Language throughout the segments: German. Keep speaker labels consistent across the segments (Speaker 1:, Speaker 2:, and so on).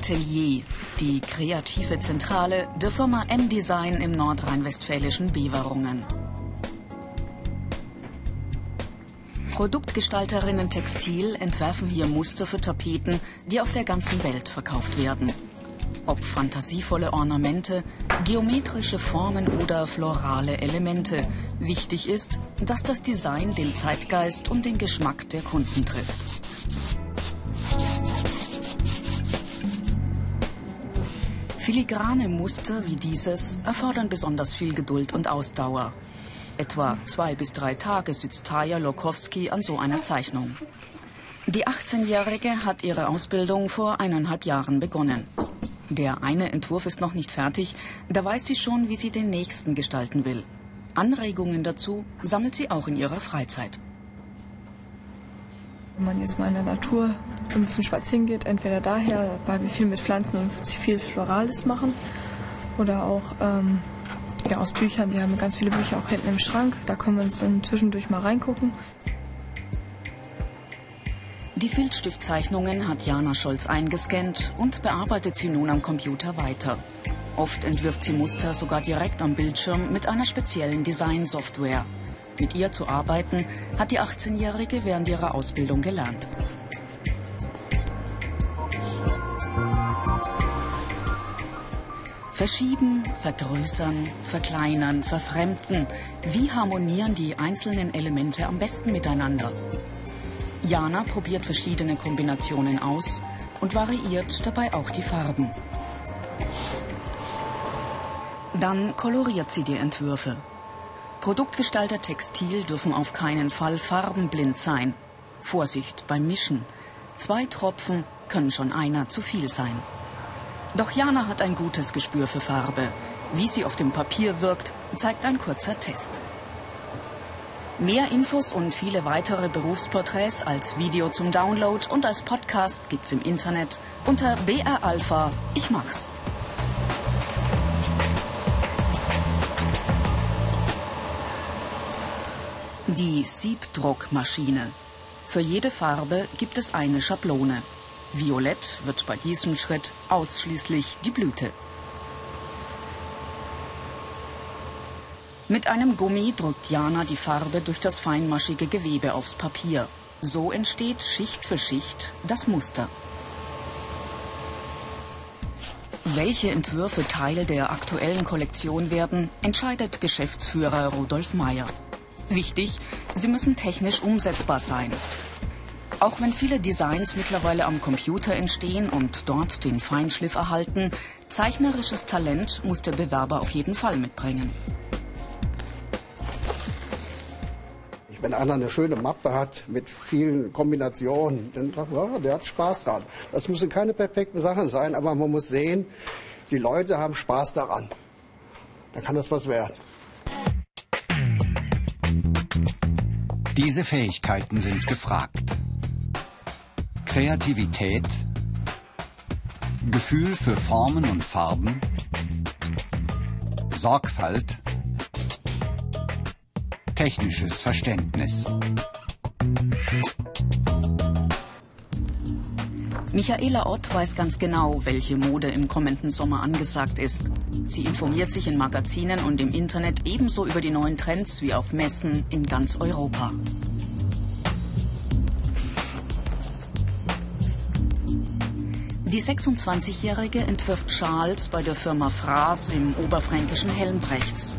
Speaker 1: Atelier, die kreative Zentrale der Firma M-Design im nordrhein-westfälischen Beverungen. Produktgestalterinnen Textil entwerfen hier Muster für Tapeten, die auf der ganzen Welt verkauft werden. Ob fantasievolle Ornamente, geometrische Formen oder florale Elemente. Wichtig ist, dass das Design den Zeitgeist und den Geschmack der Kunden trifft. Filigrane Muster wie dieses erfordern besonders viel Geduld und Ausdauer. Etwa zwei bis drei Tage sitzt Taja Lokowski an so einer Zeichnung. Die 18-Jährige hat ihre Ausbildung vor eineinhalb Jahren begonnen. Der eine Entwurf ist noch nicht fertig, da weiß sie schon, wie sie den nächsten gestalten will. Anregungen dazu sammelt sie auch in ihrer Freizeit.
Speaker 2: Wenn man jetzt mal in der Natur ein bisschen spazieren geht, entweder daher, weil wir viel mit Pflanzen und viel Florales machen oder auch ähm, ja, aus Büchern. Wir haben ganz viele Bücher auch hinten im Schrank, da können wir uns dann zwischendurch mal reingucken.
Speaker 1: Die Filzstiftzeichnungen hat Jana Scholz eingescannt und bearbeitet sie nun am Computer weiter. Oft entwirft sie Muster sogar direkt am Bildschirm mit einer speziellen Designsoftware. Mit ihr zu arbeiten hat die 18-Jährige während ihrer Ausbildung gelernt. Verschieben, vergrößern, verkleinern, verfremden. Wie harmonieren die einzelnen Elemente am besten miteinander? Jana probiert verschiedene Kombinationen aus und variiert dabei auch die Farben. Dann koloriert sie die Entwürfe. Produktgestalter Textil dürfen auf keinen Fall farbenblind sein. Vorsicht beim Mischen. Zwei Tropfen können schon einer zu viel sein. Doch Jana hat ein gutes Gespür für Farbe. Wie sie auf dem Papier wirkt, zeigt ein kurzer Test. Mehr Infos und viele weitere Berufsporträts als Video zum Download und als Podcast gibt's im Internet unter BR Alpha. Ich mach's. Die Siebdruckmaschine. Für jede Farbe gibt es eine Schablone. Violett wird bei diesem Schritt ausschließlich die Blüte. Mit einem Gummi drückt Jana die Farbe durch das feinmaschige Gewebe aufs Papier. So entsteht Schicht für Schicht das Muster. Welche Entwürfe Teil der aktuellen Kollektion werden, entscheidet Geschäftsführer Rudolf Meyer. Wichtig, sie müssen technisch umsetzbar sein. Auch wenn viele Designs mittlerweile am Computer entstehen und dort den Feinschliff erhalten, zeichnerisches Talent muss der Bewerber auf jeden Fall mitbringen.
Speaker 3: Wenn einer eine schöne Mappe hat mit vielen Kombinationen, dann sagt man, ja, der hat Spaß dran. Das müssen keine perfekten Sachen sein, aber man muss sehen, die Leute haben Spaß daran. Dann kann das was werden.
Speaker 4: Diese Fähigkeiten sind gefragt. Kreativität, Gefühl für Formen und Farben, Sorgfalt, technisches Verständnis.
Speaker 1: Michaela Ott weiß ganz genau, welche Mode im kommenden Sommer angesagt ist. Sie informiert sich in Magazinen und im Internet ebenso über die neuen Trends wie auf Messen in ganz Europa. Die 26-Jährige entwirft Schals bei der Firma Fraß im oberfränkischen Helmbrechts.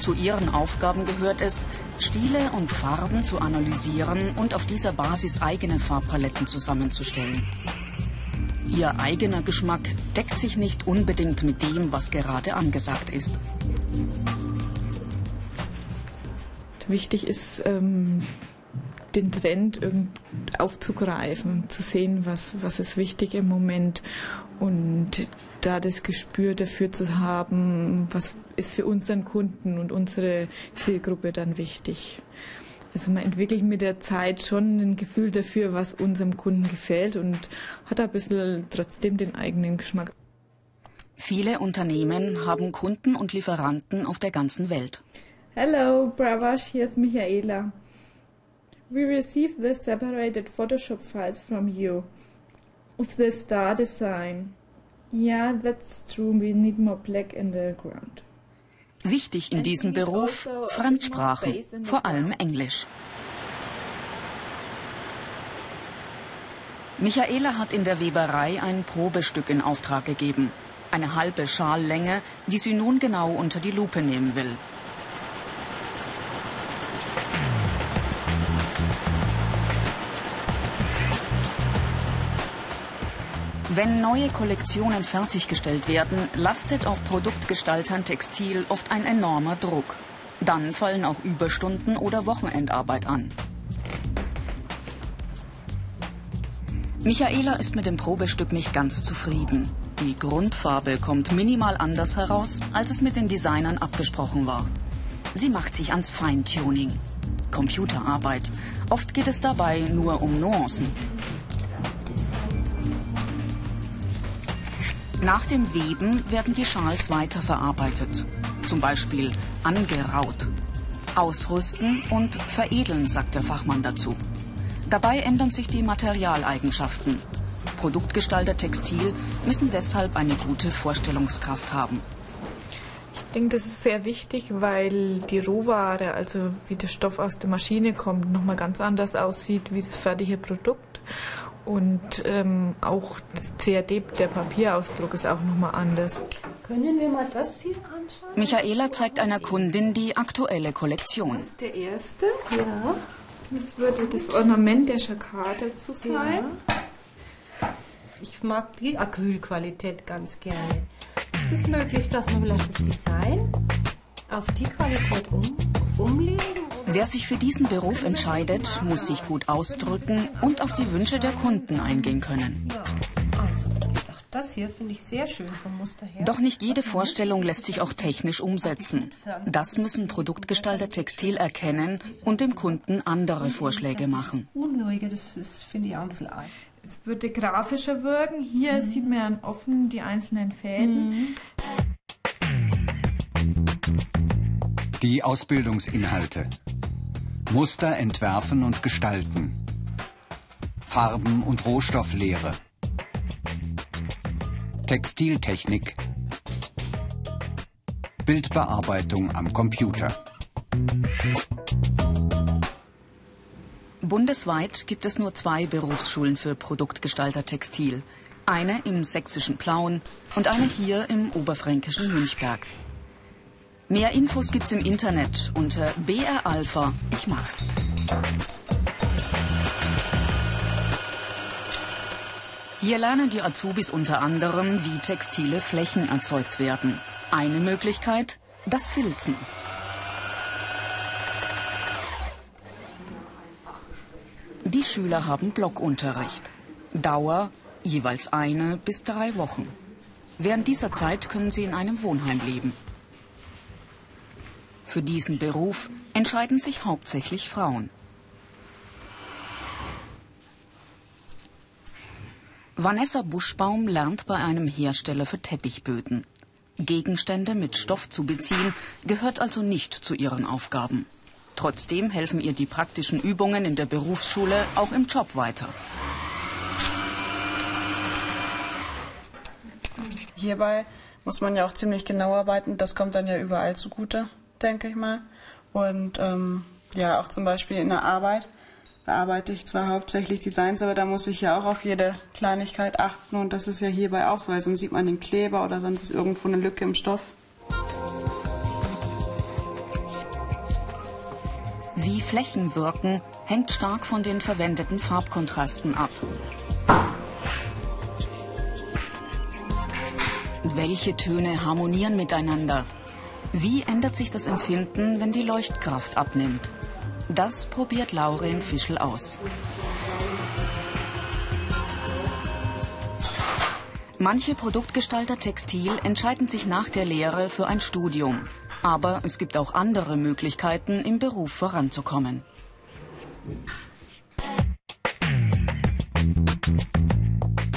Speaker 1: Zu ihren Aufgaben gehört es, Stile und Farben zu analysieren und auf dieser Basis eigene Farbpaletten zusammenzustellen. Ihr eigener Geschmack deckt sich nicht unbedingt mit dem, was gerade angesagt ist.
Speaker 2: Wichtig ist, ähm, den Trend aufzugreifen, zu sehen, was, was ist wichtig im Moment und da das Gespür dafür zu haben, was ist für unseren Kunden und unsere Zielgruppe dann wichtig. Also man entwickelt mit der Zeit schon ein Gefühl dafür, was unserem Kunden gefällt und hat ein bisschen trotzdem den eigenen Geschmack.
Speaker 1: Viele Unternehmen haben Kunden und Lieferanten auf der ganzen Welt.
Speaker 5: Hello, Bravash, hier ist Michaela. We received the separated Photoshop files from you. of the star design. Yeah, that's true. We need more black in the ground.
Speaker 1: Wichtig in diesem Beruf Fremdsprachen, vor allem Englisch. Michaela hat in der Weberei ein Probestück in Auftrag gegeben. Eine halbe Schallänge, die sie nun genau unter die Lupe nehmen will. Wenn neue Kollektionen fertiggestellt werden, lastet auf Produktgestaltern Textil oft ein enormer Druck. Dann fallen auch Überstunden oder Wochenendarbeit an. Michaela ist mit dem Probestück nicht ganz zufrieden. Die Grundfarbe kommt minimal anders heraus, als es mit den Designern abgesprochen war. Sie macht sich ans Feintuning. Computerarbeit. Oft geht es dabei nur um Nuancen. Nach dem Weben werden die Schals weiterverarbeitet. Zum Beispiel angeraut. Ausrüsten und veredeln, sagt der Fachmann dazu. Dabei ändern sich die Materialeigenschaften. Produktgestalter Textil müssen deshalb eine gute Vorstellungskraft haben.
Speaker 2: Ich denke, das ist sehr wichtig, weil die Rohware, also wie der Stoff aus der Maschine kommt, nochmal ganz anders aussieht wie das fertige Produkt. Und ähm, auch das CAD, der Papierausdruck ist auch nochmal anders.
Speaker 6: Können wir mal das hier anschauen?
Speaker 1: Michaela zeigt einer Kundin die aktuelle Kollektion.
Speaker 2: Das ist der erste.
Speaker 6: Ja.
Speaker 2: Das würde das Ornament der Schakade dazu sein.
Speaker 6: Ich mag die Acrylqualität ganz gerne. Ist es möglich, dass man vielleicht das Design auf die Qualität um, umlegen?
Speaker 1: Wer sich für diesen Beruf entscheidet, muss sich gut ausdrücken und auf die Wünsche der Kunden eingehen können.
Speaker 6: Also das hier finde ich sehr schön vom Muster her.
Speaker 1: Doch nicht jede Vorstellung lässt sich auch technisch umsetzen. Das müssen Produktgestalter Textil erkennen und dem Kunden andere Vorschläge machen.
Speaker 6: Unruhige, das finde ich auch ein bisschen arg.
Speaker 2: Es würde grafischer wirken. Hier sieht man offen die einzelnen Fäden.
Speaker 4: Die Ausbildungsinhalte. Muster entwerfen und gestalten. Farben- und Rohstofflehre. Textiltechnik. Bildbearbeitung am Computer.
Speaker 1: Bundesweit gibt es nur zwei Berufsschulen für Produktgestalter Textil. Eine im sächsischen Plauen und eine hier im oberfränkischen Münchberg. Mehr Infos gibt's im Internet unter BR Alpha. Ich mach's. Hier lernen die Azubis unter anderem, wie textile Flächen erzeugt werden. Eine Möglichkeit, das Filzen. Die Schüler haben Blockunterricht. Dauer jeweils eine bis drei Wochen. Während dieser Zeit können sie in einem Wohnheim leben. Für diesen Beruf entscheiden sich hauptsächlich Frauen. Vanessa Buschbaum lernt bei einem Hersteller für Teppichböden. Gegenstände mit Stoff zu beziehen gehört also nicht zu ihren Aufgaben. Trotzdem helfen ihr die praktischen Übungen in der Berufsschule auch im Job weiter.
Speaker 7: Hierbei muss man ja auch ziemlich genau arbeiten. Das kommt dann ja überall zugute, denke ich mal. Und ähm, ja, auch zum Beispiel in der Arbeit bearbeite ich zwar hauptsächlich Designs, aber da muss ich ja auch auf jede Kleinigkeit achten. Und das ist ja hierbei auch so. Sieht man den Kleber oder sonst ist irgendwo eine Lücke im Stoff.
Speaker 1: Wie Flächen wirken, hängt stark von den verwendeten Farbkontrasten ab. Welche Töne harmonieren miteinander? Wie ändert sich das Empfinden, wenn die Leuchtkraft abnimmt? Das probiert Lauren Fischel aus. Manche Produktgestalter Textil entscheiden sich nach der Lehre für ein Studium. Aber es gibt auch andere Möglichkeiten, im Beruf voranzukommen.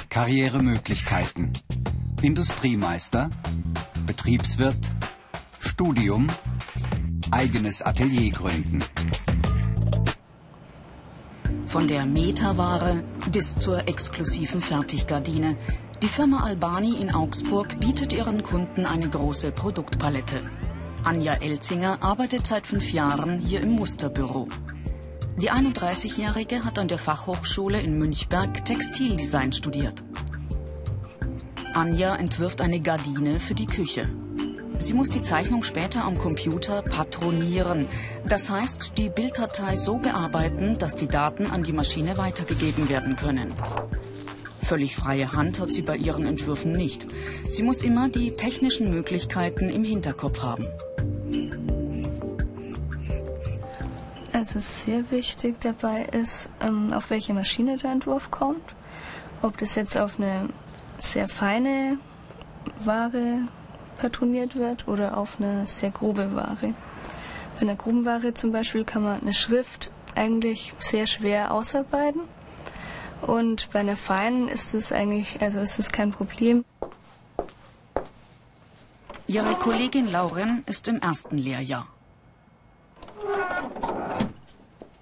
Speaker 4: Karrieremöglichkeiten. Industriemeister, Betriebswirt, Studium, eigenes Atelier gründen.
Speaker 1: Von der Metaware bis zur exklusiven Fertiggardine. Die Firma Albani in Augsburg bietet ihren Kunden eine große Produktpalette. Anja Elzinger arbeitet seit fünf Jahren hier im Musterbüro. Die 31-Jährige hat an der Fachhochschule in Münchberg Textildesign studiert. Anja entwirft eine Gardine für die Küche. Sie muss die Zeichnung später am Computer patronieren. Das heißt, die Bilddatei so bearbeiten, dass die Daten an die Maschine weitergegeben werden können. Völlig freie Hand hat sie bei ihren Entwürfen nicht. Sie muss immer die technischen Möglichkeiten im Hinterkopf haben.
Speaker 8: Also sehr wichtig dabei ist, ähm, auf welche Maschine der Entwurf kommt. Ob das jetzt auf eine sehr feine Ware patroniert wird oder auf eine sehr grobe Ware. Bei einer groben Ware zum Beispiel kann man eine Schrift eigentlich sehr schwer ausarbeiten. Und bei einer feinen ist es eigentlich, also ist es kein Problem.
Speaker 1: Ihre Kollegin Lauren ist im ersten Lehrjahr.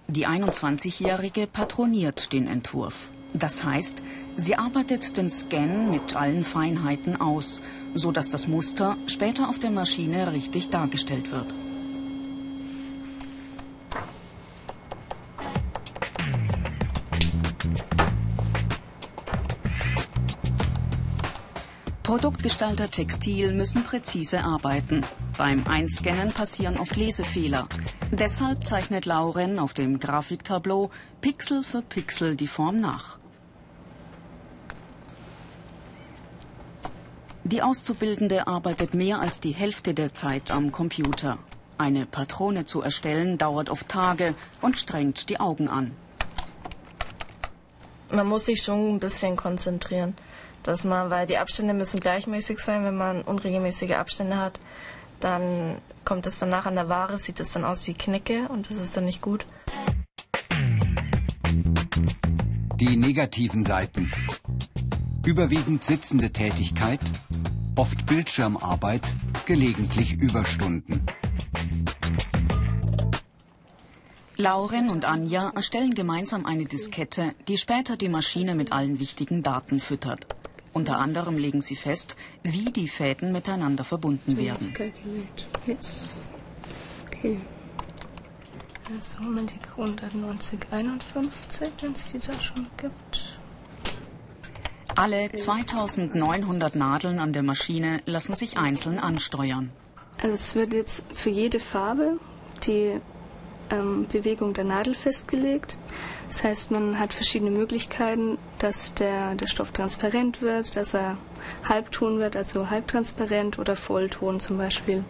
Speaker 1: Die 21-Jährige patroniert den Entwurf. Das heißt, sie arbeitet den Scan mit allen Feinheiten aus, so dass das Muster später auf der Maschine richtig dargestellt wird. Produktgestalter Textil müssen präzise arbeiten. Beim Einscannen passieren oft Lesefehler. Deshalb zeichnet Lauren auf dem Grafiktableau Pixel für Pixel die Form nach. Die Auszubildende arbeitet mehr als die Hälfte der Zeit am Computer. Eine Patrone zu erstellen dauert oft Tage und strengt die Augen an.
Speaker 8: Man muss sich schon ein bisschen konzentrieren, dass man, weil die Abstände müssen gleichmäßig sein. Wenn man unregelmäßige Abstände hat, dann kommt es danach an der Ware, sieht es dann aus wie Knicke und das ist dann nicht gut.
Speaker 4: Die negativen Seiten. Überwiegend sitzende Tätigkeit, oft Bildschirmarbeit, gelegentlich Überstunden.
Speaker 1: Lauren und Anja erstellen gemeinsam eine Diskette, die später die Maschine mit allen wichtigen Daten füttert. Unter anderem legen sie fest, wie die Fäden miteinander verbunden werden.
Speaker 8: Yes. Okay. Also Moment, die 19051, wenn es die da schon gibt.
Speaker 1: Alle 2900 Nadeln an der Maschine lassen sich einzeln ansteuern.
Speaker 8: Also es wird jetzt für jede Farbe die ähm, Bewegung der Nadel festgelegt. Das heißt, man hat verschiedene Möglichkeiten, dass der, der Stoff transparent wird, dass er Halbton wird, also halbtransparent oder Vollton zum Beispiel.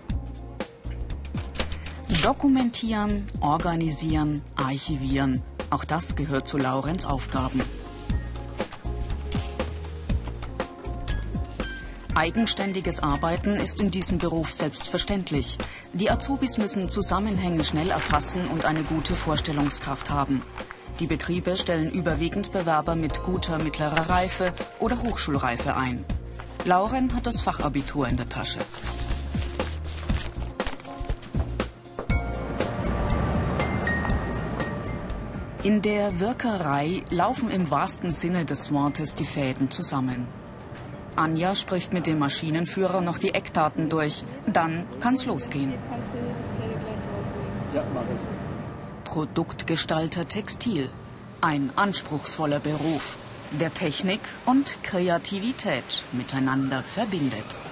Speaker 1: Dokumentieren, organisieren, archivieren. Auch das gehört zu Laurens Aufgaben. Eigenständiges Arbeiten ist in diesem Beruf selbstverständlich. Die Azubis müssen Zusammenhänge schnell erfassen und eine gute Vorstellungskraft haben. Die Betriebe stellen überwiegend Bewerber mit guter mittlerer Reife oder Hochschulreife ein. Lauren hat das Fachabitur in der Tasche. In der Wirkerei laufen im wahrsten Sinne des Wortes die Fäden zusammen. Anja spricht mit dem Maschinenführer noch die Eckdaten durch. Dann kann's losgehen.
Speaker 9: Ja, mach ich.
Speaker 1: Produktgestalter Textil. Ein anspruchsvoller Beruf, der Technik und Kreativität miteinander verbindet.